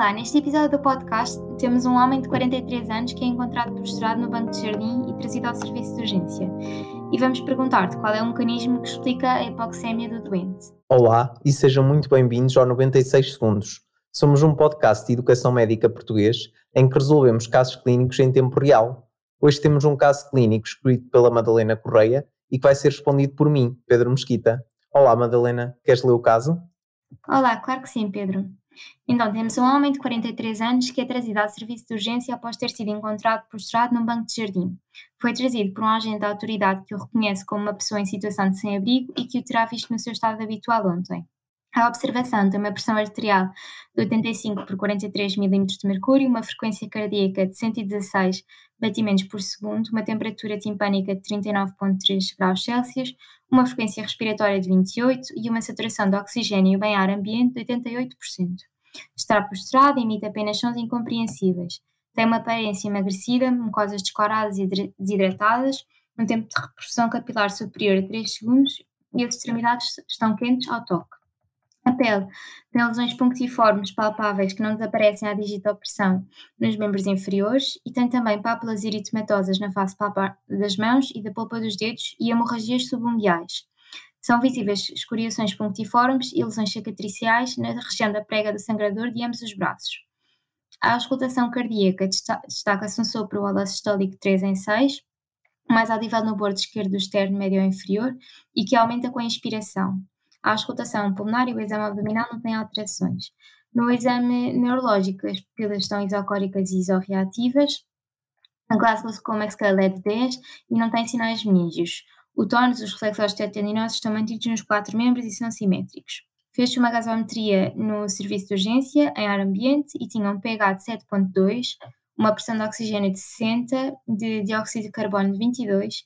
Olá, neste episódio do podcast temos um homem de 43 anos que é encontrado prostrado no banco de jardim e trazido ao serviço de urgência. E vamos perguntar-te qual é o mecanismo que explica a hipoxémia do doente. Olá e sejam muito bem-vindos ao 96 Segundos. Somos um podcast de educação médica português em que resolvemos casos clínicos em tempo real. Hoje temos um caso clínico escrito pela Madalena Correia e que vai ser respondido por mim, Pedro Mesquita. Olá, Madalena, queres ler o caso? Olá, claro que sim, Pedro. Então, temos um homem de 43 anos que é trazido ao serviço de urgência após ter sido encontrado prostrado num banco de jardim. Foi trazido por um agente da autoridade que o reconhece como uma pessoa em situação de sem-abrigo e que o terá visto no seu estado habitual ontem. A observação tem uma pressão arterial de 85 por 43 mm de mercúrio, uma frequência cardíaca de 116 batimentos por segundo, uma temperatura timpânica de 39,3 graus Celsius, uma frequência respiratória de 28 e uma saturação de oxigênio bem ar ambiente de 88%. Está prostrado e emite apenas sons incompreensíveis. Tem uma aparência emagrecida, mucosas descoladas e desidratadas, um tempo de repressão capilar superior a 3 segundos e as extremidades estão quentes ao toque. A pele tem lesões punctiformes palpáveis que não desaparecem à digitopressão nos membros inferiores e tem também pápulas eritematosas na face palpar das mãos e da polpa dos dedos e hemorragias subunguiais. São visíveis escoriações punctiformes e lesões cicatriciais na região da prega do sangrador de ambos os braços. A auscultação cardíaca destaca-se um sopro holosistólico 3 em 6, mais audível no bordo esquerdo do externo médio inferior e que aumenta com a inspiração. A auscultação pulmonar e o exame abdominal não têm alterações. No exame neurológico, as pupilas estão isocóricas e isorreativas. A Glasgow Coma Scale é de 10 e não tem sinais menígeos. O tónus os reflexos tetanosos estão mantidos nos quatro membros e são simétricos. Fez-se uma gasometria no serviço de urgência, em ar ambiente, e tinha um pH de 7.2, uma pressão de oxigênio de 60, de dióxido de carbono de 22,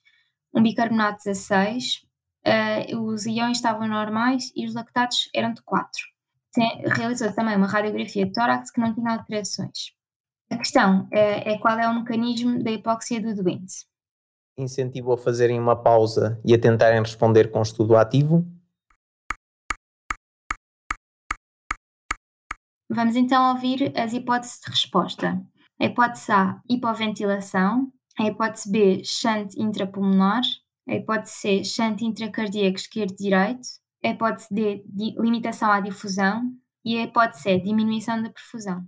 um bicarbonato de 16, uh, os iões estavam normais e os lactatos eram de 4. Realizou também uma radiografia de tórax que não tinha alterações. A questão uh, é qual é o mecanismo da hipóxia do doente. Incentivo a fazerem uma pausa e a tentarem responder com estudo ativo. Vamos então ouvir as hipóteses de resposta. A hipótese A, hipoventilação. A hipótese B, chante intrapulmonar a hipótese C, shunt intracardíaco esquerdo-direito, a hipótese D, limitação à difusão e a hipótese C, diminuição da perfusão.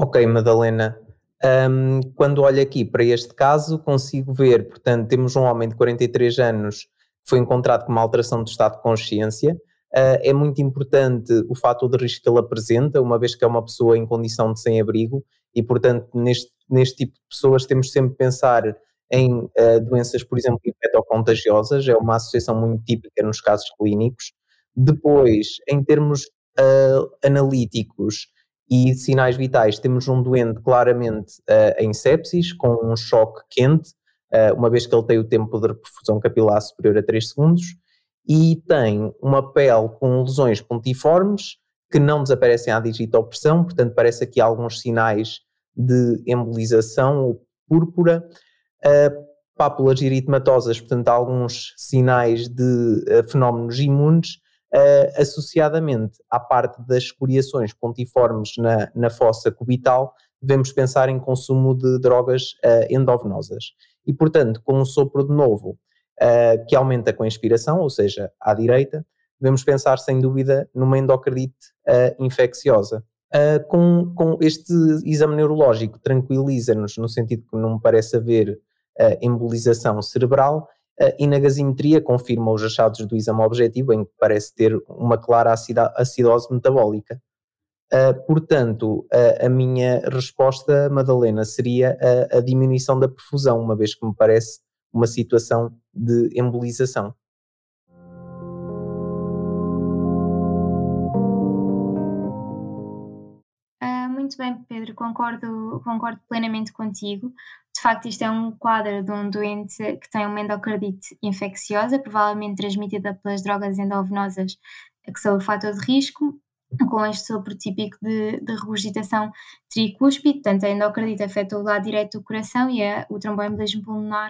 Ok, Madalena. Um, quando olho aqui para este caso, consigo ver, portanto, temos um homem de 43 anos que foi encontrado com uma alteração do estado de consciência. Uh, é muito importante o fator de risco que ele apresenta, uma vez que é uma pessoa em condição de sem-abrigo e, portanto, neste, neste tipo de pessoas temos sempre que pensar em uh, doenças, por exemplo, infectocontagiosas, é uma associação muito típica nos casos clínicos. Depois, em termos uh, analíticos e sinais vitais, temos um doente claramente uh, em sepsis, com um choque quente, uma vez que ele tem o tempo de perfusão capilar superior a 3 segundos, e tem uma pele com lesões pontiformes, que não desaparecem à digitopressão, portanto parece aqui alguns sinais de embolização ou púrpura, uh, pápulas eritematosas, portanto alguns sinais de uh, fenómenos imunes, uh, associadamente à parte das escoriações pontiformes na, na fossa cubital, devemos pensar em consumo de drogas endovenosas. E portanto, com um sopro de novo, que aumenta com a inspiração, ou seja, à direita, devemos pensar sem dúvida numa endocardite uh, infecciosa. Uh, com, com, este exame neurológico tranquiliza-nos no sentido que não parece haver uh, embolização cerebral e na gasimetria confirma os achados do exame objetivo em que parece ter uma clara acidose metabólica. portanto, a minha resposta, Madalena, seria a, a diminuição da perfusão, uma vez que me parece uma situação de embolização. Muito bem, Pedro, concordo, concordo plenamente contigo. De facto, isto é um quadro de um doente que tem uma endocardite infecciosa, provavelmente transmitida pelas drogas endovenosas, que são o fator de risco, com este sopro típico de, de regurgitação tricúspide, portanto a endocardite afeta o lado direito do coração e a, o tromboembolismo pulmonar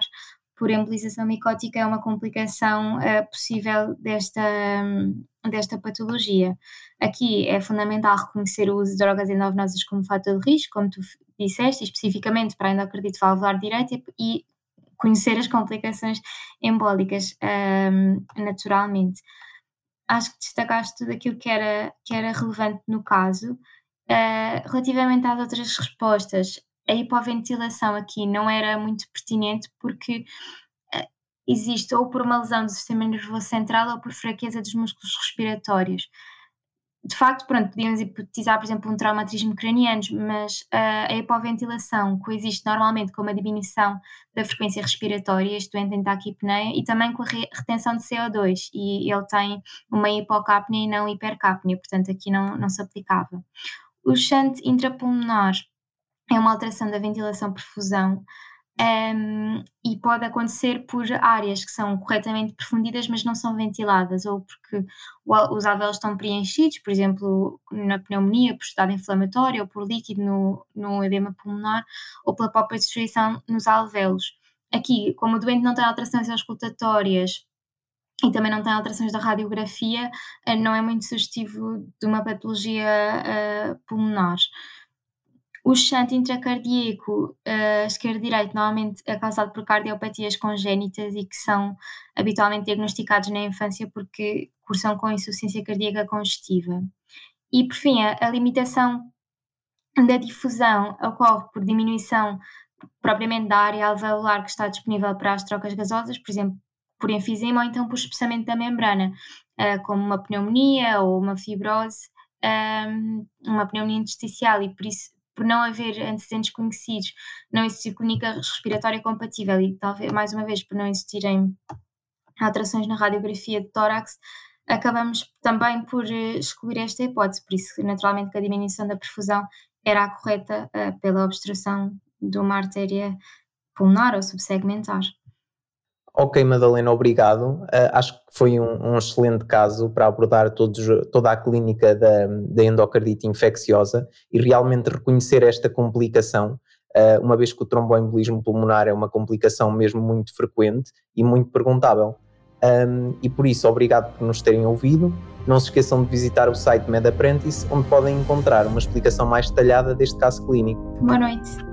por embolização micótica é uma complicação uh, possível desta, um, desta patologia. Aqui é fundamental reconhecer o uso de drogas endovenosas como fator de risco, como tu disseste, especificamente para a endocardite valvular direita e conhecer as complicações embólicas um, naturalmente. Acho que destacaste tudo aquilo que era, que era relevante no caso. Uh, relativamente às outras respostas, a hipoventilação aqui não era muito pertinente porque uh, existe ou por uma lesão do sistema nervoso central ou por fraqueza dos músculos respiratórios de facto, pronto, podíamos hipotetizar, por exemplo, um traumatismo craniano, mas uh, a hipoventilação coexiste normalmente com uma diminuição da frequência respiratória, este doente tem taquipneia, e também com a retenção de CO2, e ele tem uma hipocapnia e não hipercapnia, portanto aqui não, não se aplicava. O shunt intrapulmonar é uma alteração da ventilação-perfusão, um, e pode acontecer por áreas que são corretamente perfundidas, mas não são ventiladas, ou porque os alvéolos estão preenchidos, por exemplo, na pneumonia, por estado inflamatório, ou por líquido no, no edema pulmonar, ou pela própria destruição nos alvéolos. Aqui, como o doente não tem alterações auscultatórias e também não tem alterações da radiografia, eh, não é muito sugestivo de uma patologia uh, pulmonar. O shunt intracardíaco uh, esquerdo-direito normalmente é causado por cardiopatias congénitas e que são habitualmente diagnosticados na infância porque cursam com insuficiência cardíaca congestiva. E, por fim, a, a limitação da difusão ocorre por diminuição propriamente da área alveolar que está disponível para as trocas gasosas, por exemplo, por enfisema ou então por espessamento da membrana, uh, como uma pneumonia ou uma fibrose, um, ehm, uma pneumonia intersticial, e por isso por não haver antecedentes conhecidos, não existir clínica respiratória compatível e talvez, mais uma vez, por não existirem alterações na radiografia de tórax, acabamos também por eh, excluir esta hipótese, por isso, naturalmente, que a diminuição da perfusão era a correta uh, pela obstrução de uma artéria pulmonar ou subsegmentar. Ok, Madalena, obrigado. Uh, acho que foi um, um, excelente caso para abordar todos, toda a clínica da, da, endocardite infecciosa e realmente reconhecer esta complicação, uh, uma vez que o tromboembolismo pulmonar é uma complicação mesmo muito frequente e muito perguntável. Um, e por isso, obrigado por nos terem ouvido. Não se esqueçam de visitar o site MedApprentice, onde podem encontrar uma explicação mais detalhada deste caso clínico. Boa noite.